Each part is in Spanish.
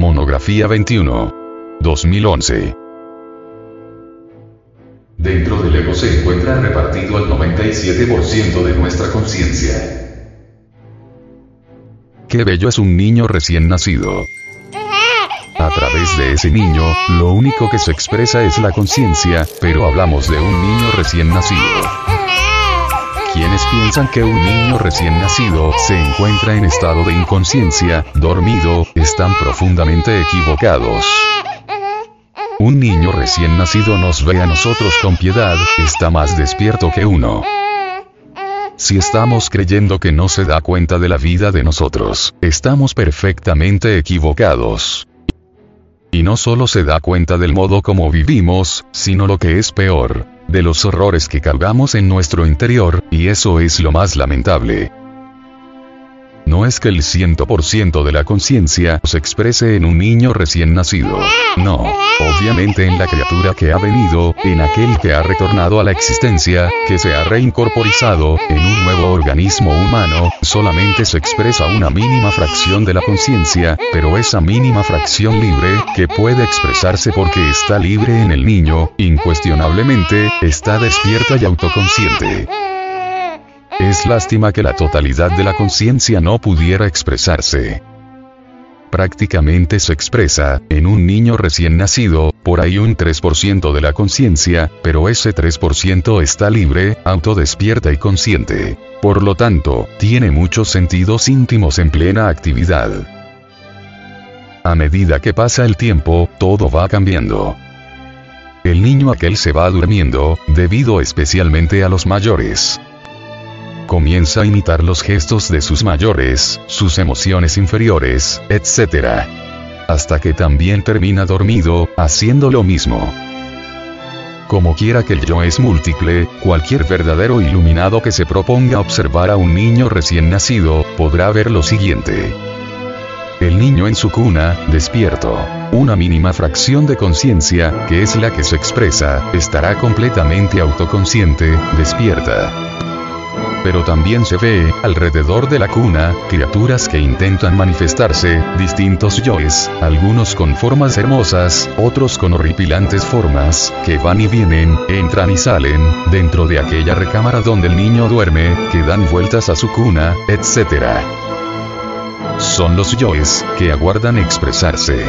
Monografía 21. 2011. Dentro del ego se encuentra repartido el 97% de nuestra conciencia. Qué bello es un niño recién nacido. A través de ese niño, lo único que se expresa es la conciencia, pero hablamos de un niño recién nacido. Quienes piensan que un niño recién nacido se encuentra en estado de inconsciencia, dormido, están profundamente equivocados. Un niño recién nacido nos ve a nosotros con piedad, está más despierto que uno. Si estamos creyendo que no se da cuenta de la vida de nosotros, estamos perfectamente equivocados. Y no solo se da cuenta del modo como vivimos, sino lo que es peor, de los horrores que cargamos en nuestro interior, y eso es lo más lamentable. No es que el 100% de la conciencia se exprese en un niño recién nacido. No, obviamente en la criatura que ha venido, en aquel que ha retornado a la existencia, que se ha reincorporizado, en un nuevo organismo humano, solamente se expresa una mínima fracción de la conciencia, pero esa mínima fracción libre, que puede expresarse porque está libre en el niño, incuestionablemente, está despierta y autoconsciente. Es lástima que la totalidad de la conciencia no pudiera expresarse. Prácticamente se expresa, en un niño recién nacido, por ahí un 3% de la conciencia, pero ese 3% está libre, autodespierta y consciente. Por lo tanto, tiene muchos sentidos íntimos en plena actividad. A medida que pasa el tiempo, todo va cambiando. El niño aquel se va durmiendo, debido especialmente a los mayores comienza a imitar los gestos de sus mayores, sus emociones inferiores, etc. Hasta que también termina dormido, haciendo lo mismo. Como quiera que el yo es múltiple, cualquier verdadero iluminado que se proponga observar a un niño recién nacido, podrá ver lo siguiente. El niño en su cuna, despierto. Una mínima fracción de conciencia, que es la que se expresa, estará completamente autoconsciente, despierta pero también se ve, alrededor de la cuna, criaturas que intentan manifestarse, distintos yoes, algunos con formas hermosas, otros con horripilantes formas, que van y vienen, entran y salen, dentro de aquella recámara donde el niño duerme, que dan vueltas a su cuna, etc. Son los yoes, que aguardan expresarse.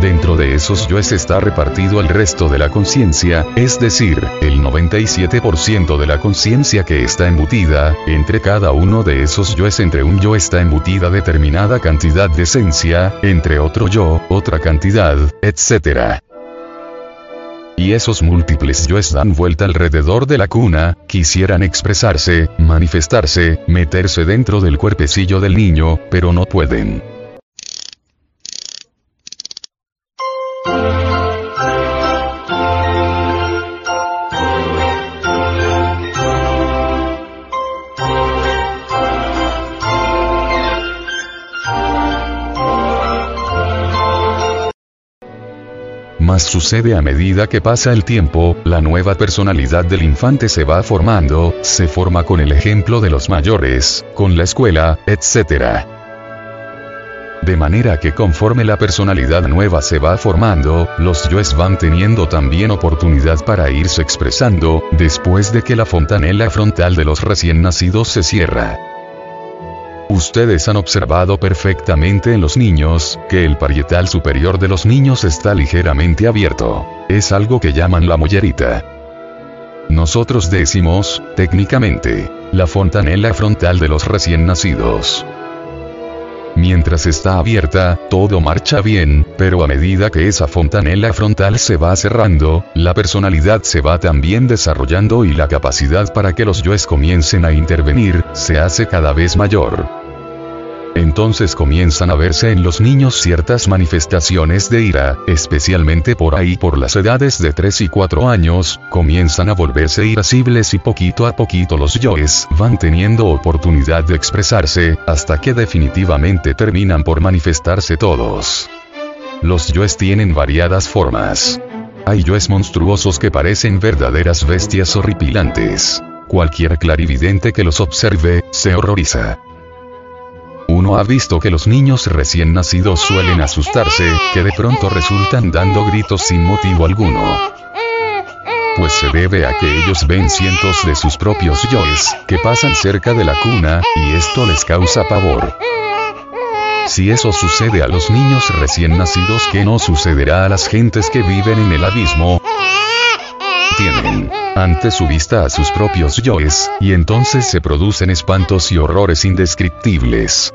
Dentro de esos yoes está repartido el resto de la conciencia, es decir, el 97% de la conciencia que está embutida, entre cada uno de esos yoes entre un yo está embutida determinada cantidad de esencia, entre otro yo, otra cantidad, etc. Y esos múltiples yoes dan vuelta alrededor de la cuna, quisieran expresarse, manifestarse, meterse dentro del cuerpecillo del niño, pero no pueden. Sucede a medida que pasa el tiempo, la nueva personalidad del infante se va formando, se forma con el ejemplo de los mayores, con la escuela, etc. De manera que conforme la personalidad nueva se va formando, los yoes van teniendo también oportunidad para irse expresando, después de que la fontanela frontal de los recién nacidos se cierra. Ustedes han observado perfectamente en los niños, que el parietal superior de los niños está ligeramente abierto. Es algo que llaman la mollerita. Nosotros decimos, técnicamente, la fontanela frontal de los recién nacidos. Mientras está abierta, todo marcha bien, pero a medida que esa fontanela frontal se va cerrando, la personalidad se va también desarrollando y la capacidad para que los yoes comiencen a intervenir, se hace cada vez mayor. Entonces comienzan a verse en los niños ciertas manifestaciones de ira, especialmente por ahí por las edades de 3 y 4 años, comienzan a volverse irascibles y poquito a poquito los yoes van teniendo oportunidad de expresarse, hasta que definitivamente terminan por manifestarse todos. Los yoes tienen variadas formas. Hay yoes monstruosos que parecen verdaderas bestias horripilantes. Cualquier clarividente que los observe, se horroriza. Uno ha visto que los niños recién nacidos suelen asustarse, que de pronto resultan dando gritos sin motivo alguno. Pues se debe a que ellos ven cientos de sus propios yoes, que pasan cerca de la cuna, y esto les causa pavor. Si eso sucede a los niños recién nacidos, ¿qué no sucederá a las gentes que viven en el abismo? Ante su vista a sus propios yoes, y entonces se producen espantos y horrores indescriptibles.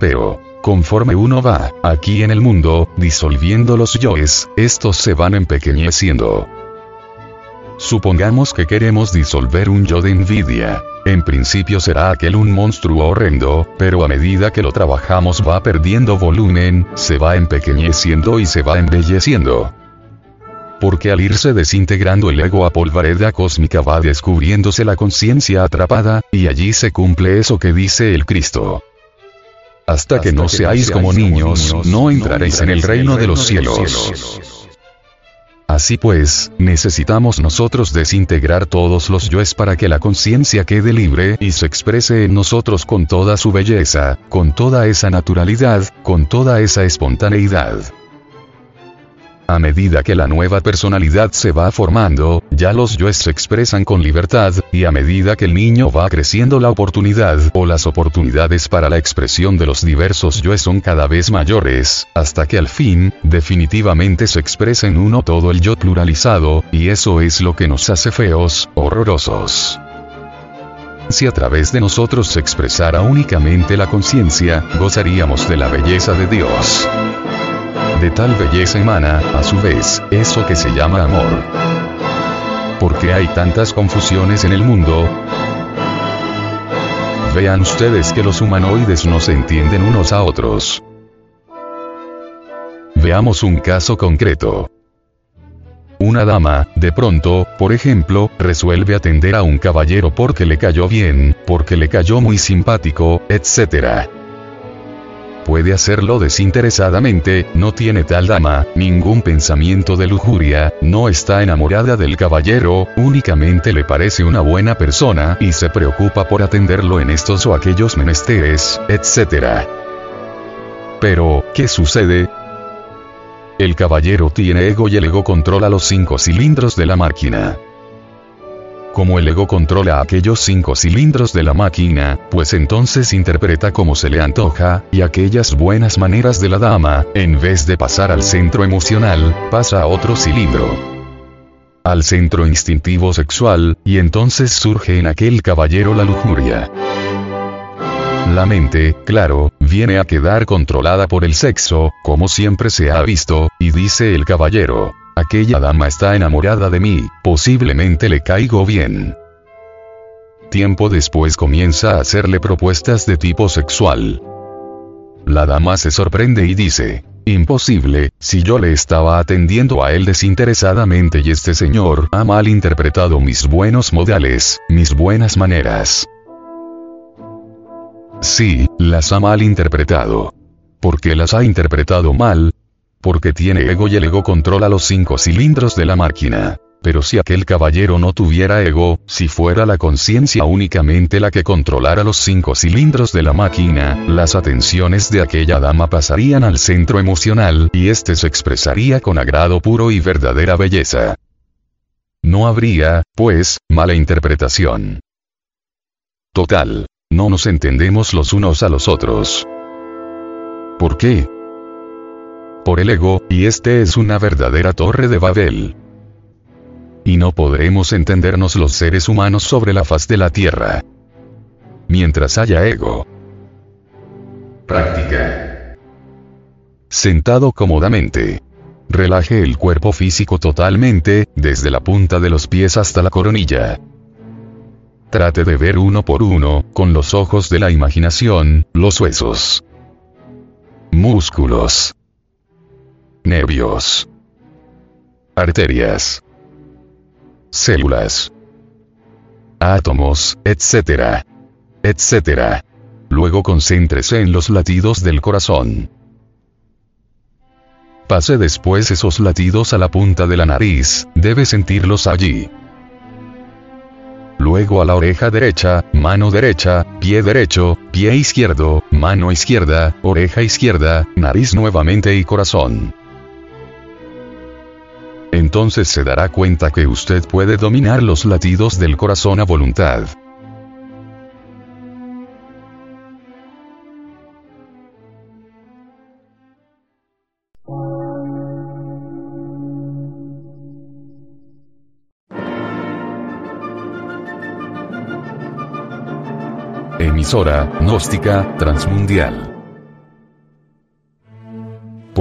Pero, conforme uno va, aquí en el mundo, disolviendo los yoes, estos se van empequeñeciendo. Supongamos que queremos disolver un yo de envidia. En principio será aquel un monstruo horrendo, pero a medida que lo trabajamos va perdiendo volumen, se va empequeñeciendo y se va embelleciendo. Porque al irse desintegrando el ego a polvareda cósmica va descubriéndose la conciencia atrapada, y allí se cumple eso que dice el Cristo. Hasta, que, no, seáis como niños, no entraréis en el reino de los cielos. Así pues, necesitamos nosotros desintegrar todos los yoes para que la conciencia quede libre y se exprese en nosotros con toda su belleza, con toda esa naturalidad, con toda esa espontaneidad. A medida que la nueva personalidad se va formando, ya los yoes se expresan con libertad, y a medida que el niño va creciendo la oportunidad o las oportunidades para la expresión de los diversos yoes son cada vez mayores, hasta que al fin, definitivamente se expresa en uno todo el yo pluralizado, y eso es lo que nos hace feos, horrorosos. Si a través de nosotros se expresara únicamente la conciencia, gozaríamos de la belleza de Dios de tal belleza emana, a su vez, eso que se llama amor. ¿Por qué hay tantas confusiones en el mundo? Vean ustedes que los humanoides no se entienden unos a otros. Veamos un caso concreto. Una dama, de pronto, por ejemplo, resuelve atender a un caballero porque le cayó bien, porque le cayó muy simpático, etc puede hacerlo desinteresadamente, no tiene tal dama, ningún pensamiento de lujuria, no está enamorada del caballero, únicamente le parece una buena persona y se preocupa por atenderlo en estos o aquellos menesteres, etc. Pero, ¿qué sucede? El caballero tiene ego y el ego controla los cinco cilindros de la máquina. Como el ego controla aquellos cinco cilindros de la máquina, pues entonces interpreta como se le antoja, y aquellas buenas maneras de la dama, en vez de pasar al centro emocional, pasa a otro cilindro. Al centro instintivo sexual, y entonces surge en aquel caballero la lujuria. La mente, claro, viene a quedar controlada por el sexo, como siempre se ha visto, y dice el caballero, Aquella dama está enamorada de mí, posiblemente le caigo bien. Tiempo después comienza a hacerle propuestas de tipo sexual. La dama se sorprende y dice, Imposible, si yo le estaba atendiendo a él desinteresadamente y este señor ha malinterpretado mis buenos modales, mis buenas maneras. Sí, las ha malinterpretado. Porque las ha interpretado mal, porque tiene ego y el ego controla los cinco cilindros de la máquina. Pero si aquel caballero no tuviera ego, si fuera la conciencia únicamente la que controlara los cinco cilindros de la máquina, las atenciones de aquella dama pasarían al centro emocional y éste se expresaría con agrado puro y verdadera belleza. No habría, pues, mala interpretación. Total. No nos entendemos los unos a los otros. ¿Por qué? Por el ego, y este es una verdadera torre de Babel. Y no podremos entendernos los seres humanos sobre la faz de la Tierra. Mientras haya ego. Práctica. Sentado cómodamente. Relaje el cuerpo físico totalmente, desde la punta de los pies hasta la coronilla. Trate de ver uno por uno, con los ojos de la imaginación, los huesos. Músculos nervios, arterias, células, átomos, etc. etc. Luego concéntrese en los latidos del corazón. Pase después esos latidos a la punta de la nariz, debe sentirlos allí. luego a la oreja derecha, mano derecha, pie derecho, pie izquierdo, mano izquierda, oreja izquierda, nariz nuevamente y corazón. Entonces se dará cuenta que usted puede dominar los latidos del corazón a voluntad. Emisora, gnóstica, transmundial.